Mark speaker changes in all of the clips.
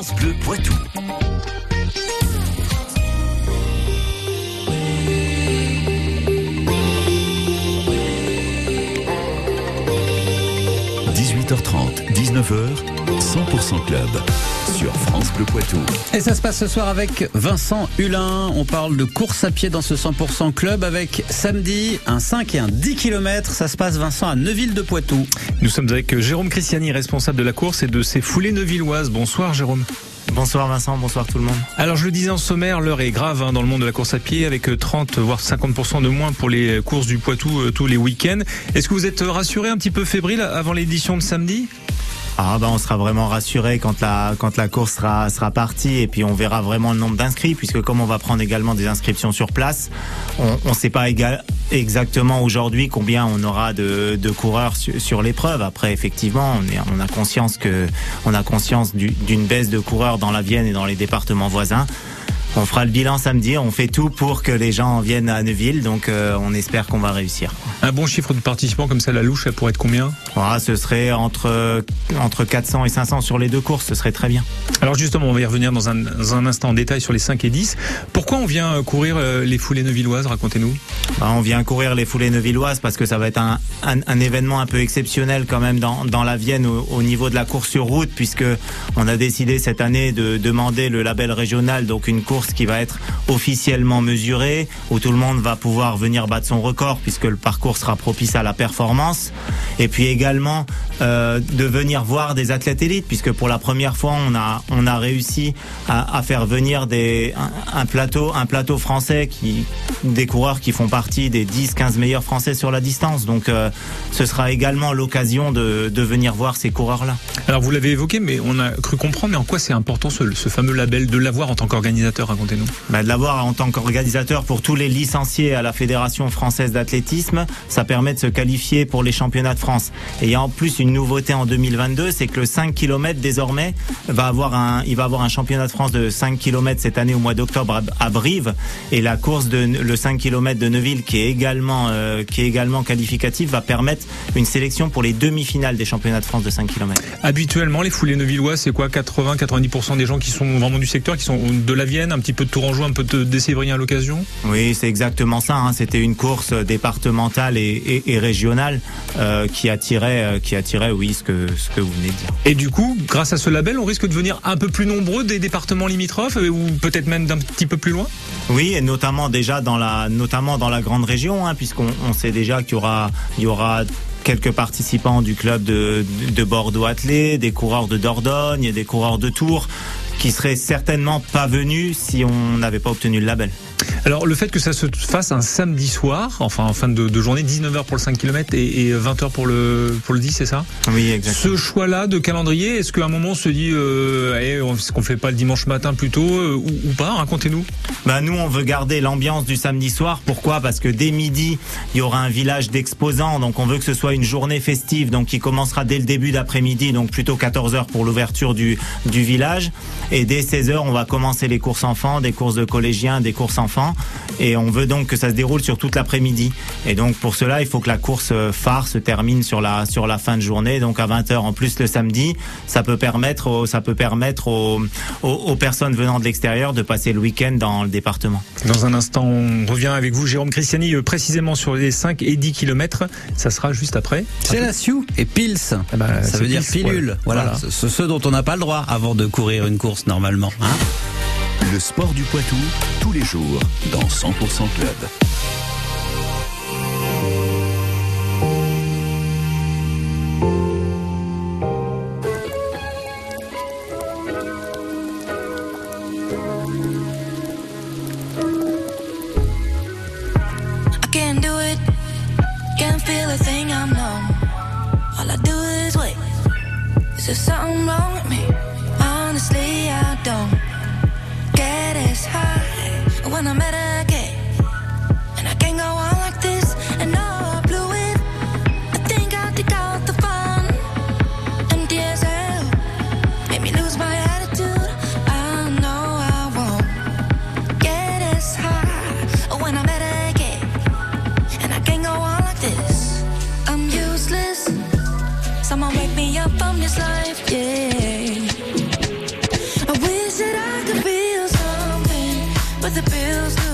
Speaker 1: France Bleu Poitou. – 18h30, 19h, 100% Club sur France Bleu Poitou.
Speaker 2: Et ça se passe ce soir avec Vincent Hulin. On parle de course à pied dans ce 100% club avec samedi un 5 et un 10 km. Ça se passe Vincent à Neuville de Poitou.
Speaker 3: Nous sommes avec Jérôme Christiani, responsable de la course et de ses foulées neuvilloises. Bonsoir Jérôme.
Speaker 4: Bonsoir Vincent, bonsoir tout le monde.
Speaker 3: Alors je le disais en sommaire, l'heure est grave hein, dans le monde de la course à pied avec 30 voire 50% de moins pour les courses du Poitou euh, tous les week-ends. Est-ce que vous êtes rassuré, un petit peu fébrile avant l'édition de samedi?
Speaker 4: Ah ben on sera vraiment rassuré quand la quand la course sera sera partie et puis on verra vraiment le nombre d'inscrits puisque comme on va prendre également des inscriptions sur place, on ne sait pas exactement aujourd'hui combien on aura de, de coureurs sur, l'épreuve. Après effectivement on a conscience que on a conscience d'une baisse de coureurs dans la Vienne et dans les départements voisins. On fera le bilan samedi. On fait tout pour que les gens viennent à Neuville. Donc, euh, on espère qu'on va réussir.
Speaker 3: Un bon chiffre de participants comme ça, la louche, ça pourrait être combien?
Speaker 4: Ah, Ce serait entre, entre 400 et 500 sur les deux courses. Ce serait très bien.
Speaker 3: Alors, justement, on va y revenir dans un, dans un instant en détail sur les 5 et 10. Pourquoi on vient courir euh, les foulées neuvilloises? Racontez-nous.
Speaker 4: Bah, on vient courir les foulées neuvilloises parce que ça va être un, un, événement un peu exceptionnel quand même dans, dans la Vienne au, au, niveau de la course sur route, puisque on a décidé cette année de demander le label régional, donc une course qui va être officiellement mesurée, où tout le monde va pouvoir venir battre son record puisque le parcours sera propice à la performance. Et puis également euh, de venir voir des athlètes élites, puisque pour la première fois on a on a réussi à, faire venir un, plateau un plateau français qui des coureurs qui font partie des 10-15 meilleurs français sur la distance. Donc euh, ce sera également l'occasion de, de venir voir ces coureurs là.
Speaker 3: Alors vous l'avez évoqué, mais on a cru comprendre. Mais en quoi c'est important ce, ce fameux label de l'avoir en tant qu'organisateur? Racontez-nous
Speaker 4: bah, De l'avoir en tant qu'organisateur pour tous les licenciés à la Fédération française d'athlétisme, ça permet de se qualifier pour les championnats de France. Et il y a en plus une nouveauté en 2022, c'est que le 5 km désormais va avoir un, il va avoir un championnat de France de 5 km cette année au mois d'octobre à Brive. Et la course de le 5 km de Neuville, qui est également, euh, qui est également qualificative, va permettre une sélection pour les demi-finales des championnats de France de 5 km.
Speaker 3: Habituellement, les foulées neuvilloises, c'est quoi? 80-90% des gens qui sont vraiment du secteur, qui sont de la Vienne, petit peu de Tourangeau, un peu de Décévrien à l'occasion
Speaker 4: Oui, c'est exactement ça. Hein. C'était une course départementale et, et, régionale euh, qui attirait, euh, qui attirait, oui, ce que ce que vous venez de dire.
Speaker 3: Et du coup, grâce à ce label, on risque de devenir un peu plus nombreux des départements limitrophes euh, ou peut-être même d'un petit peu plus loin.
Speaker 4: Oui, et notamment déjà dans la, notamment dans la grande région, hein, puisqu'on on sait déjà qu'il y aura, il y aura quelques participants du club de, de Bordeaux Athlé, des coureurs de Dordogne, des coureurs de Tours qui seraient certainement pas venus si on n'avait pas obtenu le label.
Speaker 3: Alors le fait que ça se fasse un samedi soir, enfin en fin de, journée, 19h pour le 5 km et, 20h pour le pour le 10, c'est ça?
Speaker 4: Oui, exactement.
Speaker 3: Ce choix-là de calendrier, est-ce qu'à un moment on se dit, euh, est-ce qu'on fait pas le dimanche matin plutôt euh, ou, pas? Racontez-nous.
Speaker 4: Bah nous, on veut garder l'ambiance du samedi soir. Pourquoi? Parce que dès midi, il y aura un village d'exposants, donc on veut que ce soit une journée festive, donc qui commencera dès le début d'après-midi, donc plutôt 14h pour l'ouverture du du village, et dès 16h, on va commencer les courses enfants, des courses de collégiens, des courses enfants et on veut donc que ça se déroule sur toute l'après-midi. Et donc pour cela, il faut que la course phare se termine sur la sur la fin de journée, donc à 20h en plus le samedi. Ça peut permettre ça peut permettre aux, aux, personnes venant de l'extérieur de passer le week-end dans le département.
Speaker 3: Dans un instant, on revient avec vous, Jérôme Christiani, euh, précisément sur les 5 et 10 km. Ça sera juste après.
Speaker 2: C'est la Sioux et Pils. Eh ben, ça veut dire pilule. Voilà, voilà. ce dont on n'a pas le droit avant de courir une course normalement. Hein
Speaker 1: le sport du Poitou, tous les jours, dans 100% Club.
Speaker 5: I can't do it, can't feel a thing I'm numb. All I do is wait. Is there something wrong? With me? Honestly, I don't. when I met her again. And I can't go on like this, and no, I blew it. I think I took out the fun. Empty as hell, made me lose my attitude. I know I won't get as high when I met her again. And I can't go on like this. I'm useless. Someone wake me up from this life, yeah. The bills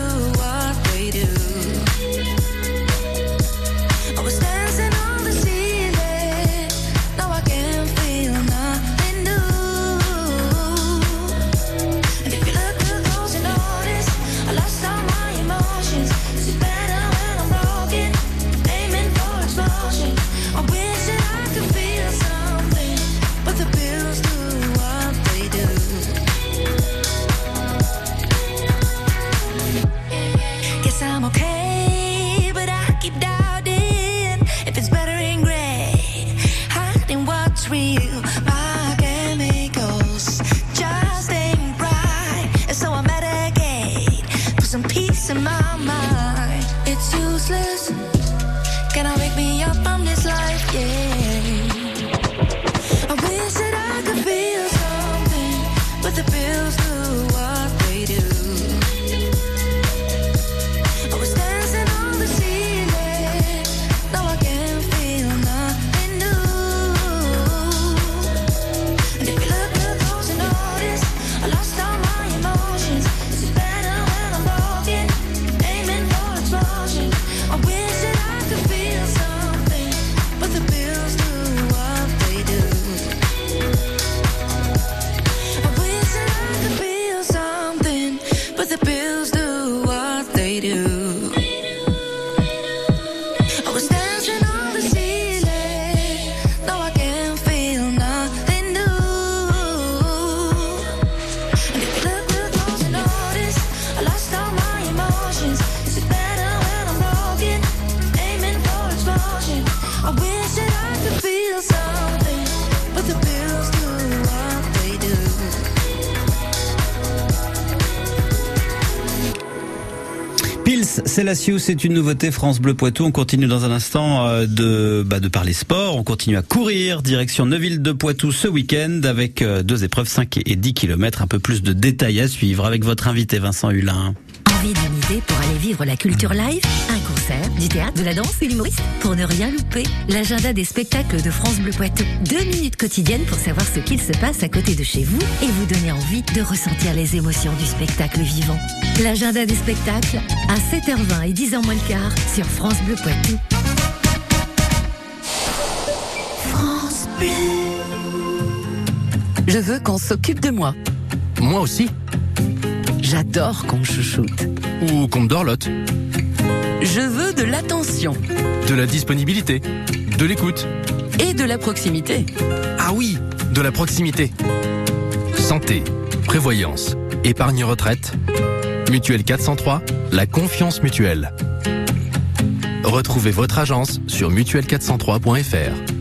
Speaker 2: Pils, Celsius, c'est une nouveauté France Bleu Poitou. On continue dans un instant euh, de, bah, de parler sport. On continue à courir. Direction Neuville de Poitou ce week-end avec euh, deux épreuves 5 et 10 km. Un peu plus de détails à suivre avec votre invité Vincent Hulin.
Speaker 6: Envie d'une idée pour aller vivre la culture live? Un concert, du théâtre, de la danse et l'humoriste? Pour ne rien louper, l'agenda des spectacles de France Bleu Poitou. Deux minutes quotidiennes pour savoir ce qu'il se passe à côté de chez vous et vous donner envie de ressentir les émotions du spectacle vivant. L'agenda des spectacles à 7h20 et 10h moins le quart sur France Bleu Poitou. France Bleu.
Speaker 7: Je veux qu'on s'occupe de moi.
Speaker 8: Moi aussi.
Speaker 7: J'adore qu'on me chouchoute.
Speaker 8: Ou qu'on me dorlote.
Speaker 7: Je veux de l'attention
Speaker 8: De la disponibilité. De l'écoute.
Speaker 7: et de la proximité.
Speaker 8: Ah oui, de la proximité. Santé, prévoyance, épargne retraite. Mutuelle 403, la confiance mutuelle. Retrouvez votre agence sur mutuelle403.fr.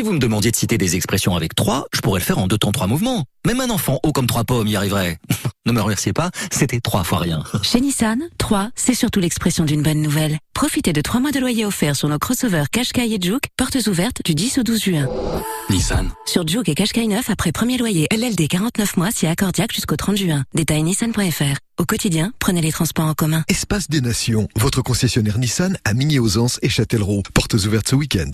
Speaker 9: Si vous me demandiez de citer des expressions avec trois, je pourrais le faire en deux temps trois mouvements. Même un enfant haut comme trois pommes y arriverait. ne me remerciez pas, c'était trois fois rien.
Speaker 6: Chez Nissan, 3, c'est surtout l'expression d'une bonne nouvelle. Profitez de 3 mois de loyer offerts sur nos crossovers Qashqai et Juke, portes ouvertes du 10 au 12 juin.
Speaker 9: Nissan.
Speaker 6: Sur Juke et Qashqai 9, après premier loyer LLD 49 mois, si accordiaque jusqu'au 30 juin. Détail nissan.fr. Au quotidien, prenez les transports en commun.
Speaker 10: Espace des Nations, votre concessionnaire Nissan à Migné-aux-Anses et Châtellerault. Portes ouvertes ce week-end.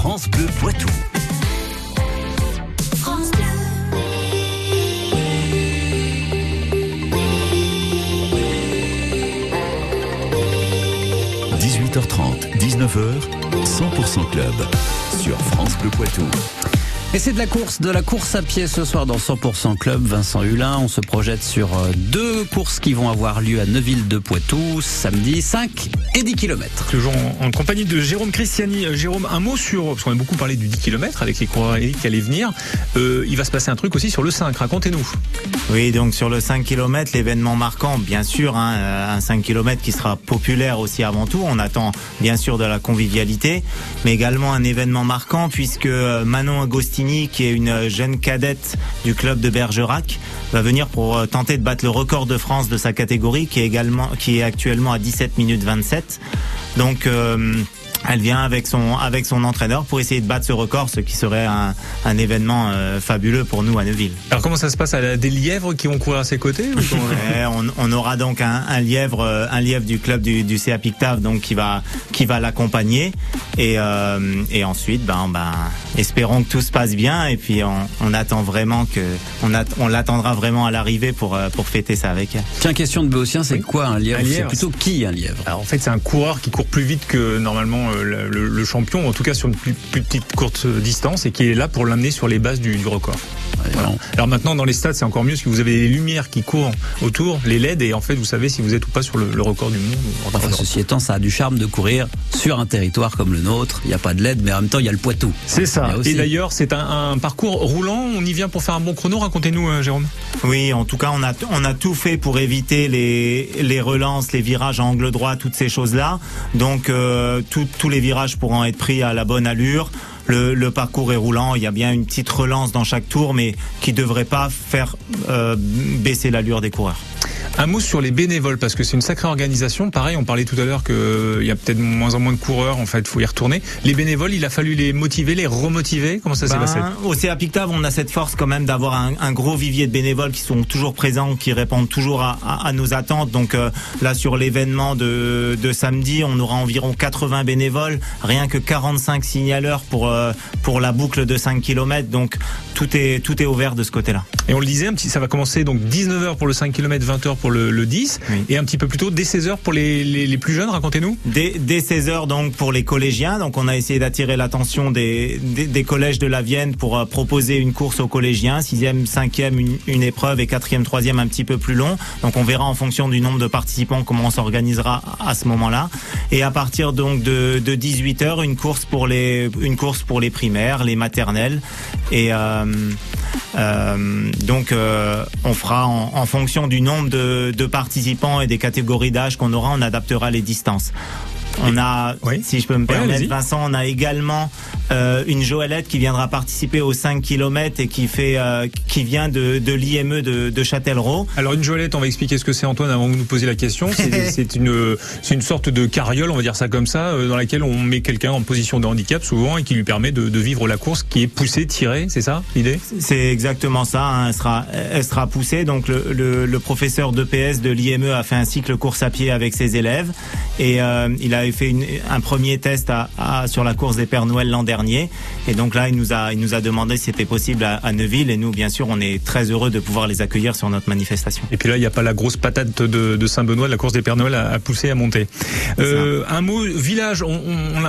Speaker 1: France Bleu Poitou.
Speaker 5: France Bleu.
Speaker 1: 18h30, 19h, 100% Club. Sur France Bleu Poitou.
Speaker 2: Et c'est de la course, de la course à pied ce soir dans 100% Club. Vincent Hulin, on se projette sur euh, deux courses qui vont avoir lieu à Neuville de Poitou, samedi 5 et 10 km.
Speaker 3: Toujours en, en compagnie de Jérôme Christiani. Euh, Jérôme, un mot sur, parce qu'on a beaucoup parlé du 10 km avec les coureurs qui allaient venir. Euh, il va se passer un truc aussi sur le 5, racontez-nous.
Speaker 4: Oui, donc sur le 5 km, l'événement marquant, bien sûr, hein, un 5 km qui sera populaire aussi avant tout. On attend bien sûr de la convivialité, mais également un événement marquant puisque Manon Agostini, qui est une jeune cadette du club de Bergerac, va venir pour euh, tenter de battre le record de France de sa catégorie, qui est également, qui est actuellement à 17 minutes 27. Donc euh, Elle vient avec son avec son entraîneur pour essayer de battre ce record, ce qui serait un, un événement euh, fabuleux pour nous à Neuville.
Speaker 3: Alors comment ça se passe? Elle a des lièvres qui vont courir à ses côtés ou
Speaker 4: Ouais, on, on aura donc un, un lièvre, euh, un lièvre du club du, du CA Pictave, donc qui va qui va l'accompagner. Et euh, et ensuite, ben ben, espérons que tout se passe bien. Et puis on, on attend vraiment que on at- on l'attendra vraiment à l'arrivée pour euh, pour fêter ça avec elle.
Speaker 2: Tiens, question de Béotien, c'est quoi un lièvre?
Speaker 3: Un
Speaker 2: C'est
Speaker 3: lièvre,
Speaker 2: plutôt qui un lièvre?
Speaker 3: Alors en fait, c'est un coureur qui court plus vite que normalement euh, le, champion, en tout cas sur une plus, petite courte distance, et qui est là pour l'amener sur les bases du record. Voilà. Alors maintenant, dans les stades, c'est encore mieux parce que vous avez les lumières qui courent autour, les LED, et en fait, vous savez si vous êtes ou pas sur le, le record du monde.
Speaker 2: Enfin, ceci étant, ça a du charme de courir sur un territoire comme le nôtre. Il n'y a pas de LED, mais en même temps, il y a le Poitou.
Speaker 3: C'est ça.
Speaker 2: aussi-
Speaker 3: Et d'ailleurs, c'est un, un parcours roulant. On y vient pour faire un bon chrono. Racontez-nous, euh, Jérôme.
Speaker 4: Oui, en tout cas, on a on a tout fait pour éviter les les relances, les virages à angle droit, toutes ces choses-là. Donc euh, tout- tous les virages pourront être pris à la bonne allure. Le, le parcours est roulant, il y a bien une petite relance dans chaque tour, mais qui devrait pas faire euh, baisser l'allure des coureurs.
Speaker 3: Un mot sur les bénévoles parce que c'est une sacrée organisation. Pareil, on parlait tout à l'heure qu'il y a peut-être moins en moins de coureurs. En fait, faut y retourner. Les bénévoles, il a fallu les motiver, les remotiver. Comment ça s'est
Speaker 4: Ben,
Speaker 3: passé
Speaker 4: Au CA Pictave, on a cette force quand même d'avoir un, un gros vivier de bénévoles qui sont toujours présents, qui répondent toujours à, à- à nos attentes. Donc euh, là, sur l'événement de, de samedi, on aura environ 80 bénévoles, rien que 45 signaleurs pour euh, pour la boucle de 5 km. Donc tout est tout est ouvert de ce côté-là.
Speaker 3: Et on le disait, un petit, ça va commencer donc 19h pour le 5 km, 20h pour le, le 10,
Speaker 4: Oui.
Speaker 3: et un petit peu plus tôt, dès 16h pour les, les, les plus jeunes. Racontez-nous.
Speaker 4: Dès, dès 16 heures donc pour les collégiens. Donc on a essayé d'attirer l'attention des, des, des collèges de la Vienne pour euh, proposer une course aux collégiens. Sixième, cinquième, une, une épreuve et quatrième, troisième un petit peu plus long. Donc on verra en fonction du nombre de participants comment on s'organisera à ce moment-là. Et à partir donc de, de 18 heures, une course pour les une course pour les primaires, les maternelles et euh, euh, donc euh, on fera en, fonction du nombre de participants et des catégories d'âge qu'on aura, on adaptera les distances. On a,
Speaker 3: Oui.
Speaker 4: si je peux me permettre. Vincent, on a également euh, une Joëlette qui viendra participer aux 5 km et qui fait, euh, qui vient de, de l'IME de, de Châtellerault.
Speaker 3: Alors une joëlette, on va expliquer ce que c'est Antoine avant que vous nous posiez la question. C'est une, c'est une sorte de carriole, on va dire ça comme ça, euh, dans laquelle on met quelqu'un en position de handicap souvent et qui lui permet de, de vivre la course qui est poussée, tirée, c'est ça l'idée?
Speaker 4: C'est exactement ça. hein, Elle sera, elle sera poussée. Donc le, le, le professeur d'EPS de l'IME a fait un cycle course à pied avec ses élèves et euh, il avait fait une- un premier test à, à- sur la course des Pères Noël l'an dernier. Et donc là, il nous a, il nous a demandé si c'était possible à, à Neuville. Et nous, bien sûr, on est très heureux de pouvoir les accueillir sur notre manifestation.
Speaker 3: Et puis là, il n'y a pas la grosse patate de, de Saint-Benoît, de la course des Pères Noël à, à pousser, à monter. Euh, un mot, village, on,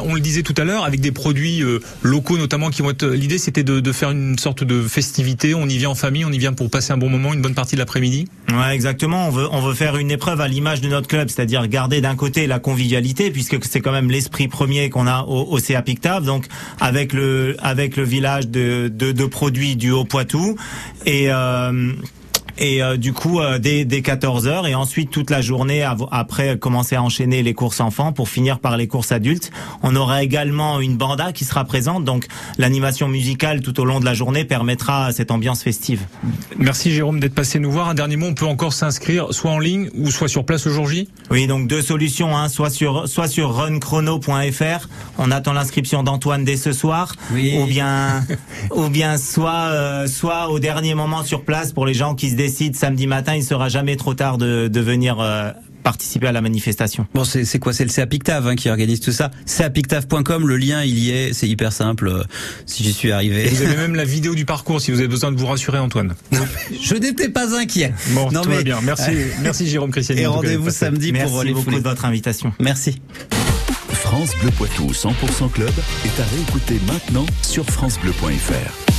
Speaker 3: on- le disait tout à l'heure, avec des produits euh, locaux notamment qui vont être... L'idée, c'était de, de faire une sorte de festivité. On y vient en famille, on y vient pour passer un bon moment, une bonne partie de l'après-midi.
Speaker 4: Ouais, exactement. On veut, on veut faire une épreuve à l'image de notre club, c'est-à-dire garder d'un côté la convivialité, puisque c'est quand même l'esprit premier qu'on a au, au Pictave, donc avec le, avec le village de, de, de produits du Haut-Poitou et euh, et euh, du coup euh, dès, dès 14 heures et ensuite toute la journée av- après commencer à enchaîner les courses enfants pour finir par les courses adultes. On aura également une banda qui sera présente, donc l'animation musicale tout au long de la journée permettra cette ambiance festive.
Speaker 3: Merci Jérôme d'être passé nous voir. Un dernier mot, on peut encore s'inscrire soit en ligne ou soit sur place au jour J
Speaker 4: Oui, donc deux solutions, hein, soit sur soit sur runchrono.fr, on attend l'inscription d'Antoine dès ce soir,
Speaker 2: Oui.
Speaker 4: ou bien ou bien soit euh, soit au dernier moment sur place pour les gens qui se décident samedi matin, il sera jamais trop tard de, de venir euh, participer à la manifestation.
Speaker 2: Bon, c'est quoi? C'est le CA Pictave hein, qui organise tout ça. CAPictave.com, le lien il y est, c'est hyper simple. euh, Si j'y suis
Speaker 3: Et
Speaker 2: arrivé.
Speaker 3: vous avez même la vidéo du parcours si vous avez besoin de vous rassurer Antoine.
Speaker 2: Je n'étais pas inquiet.
Speaker 3: Bon,
Speaker 2: Non,
Speaker 3: tout
Speaker 2: mais-
Speaker 3: va bien. Merci, merci Jérôme Christiani.
Speaker 2: Et rendez-vous samedi
Speaker 4: Merci
Speaker 2: pour les
Speaker 4: beaucoup de votre invitation.
Speaker 2: Merci.
Speaker 1: France Bleu Poitou 100% Club est à réécouter maintenant sur FranceBleu.fr.